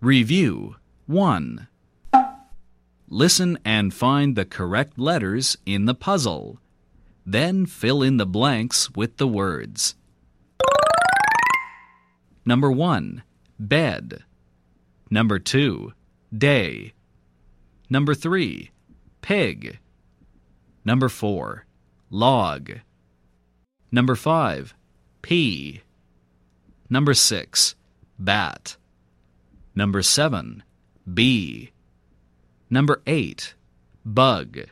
Review 1. Listen and find the correct letters in the puzzle. Then fill in the blanks with the words. Number 1. Bed. Number 2. Day. Number 3. Pig. Number 4. Log. Number 5. Pea. Number 6. Bat. Number 7. Bee. Number 8. Bug.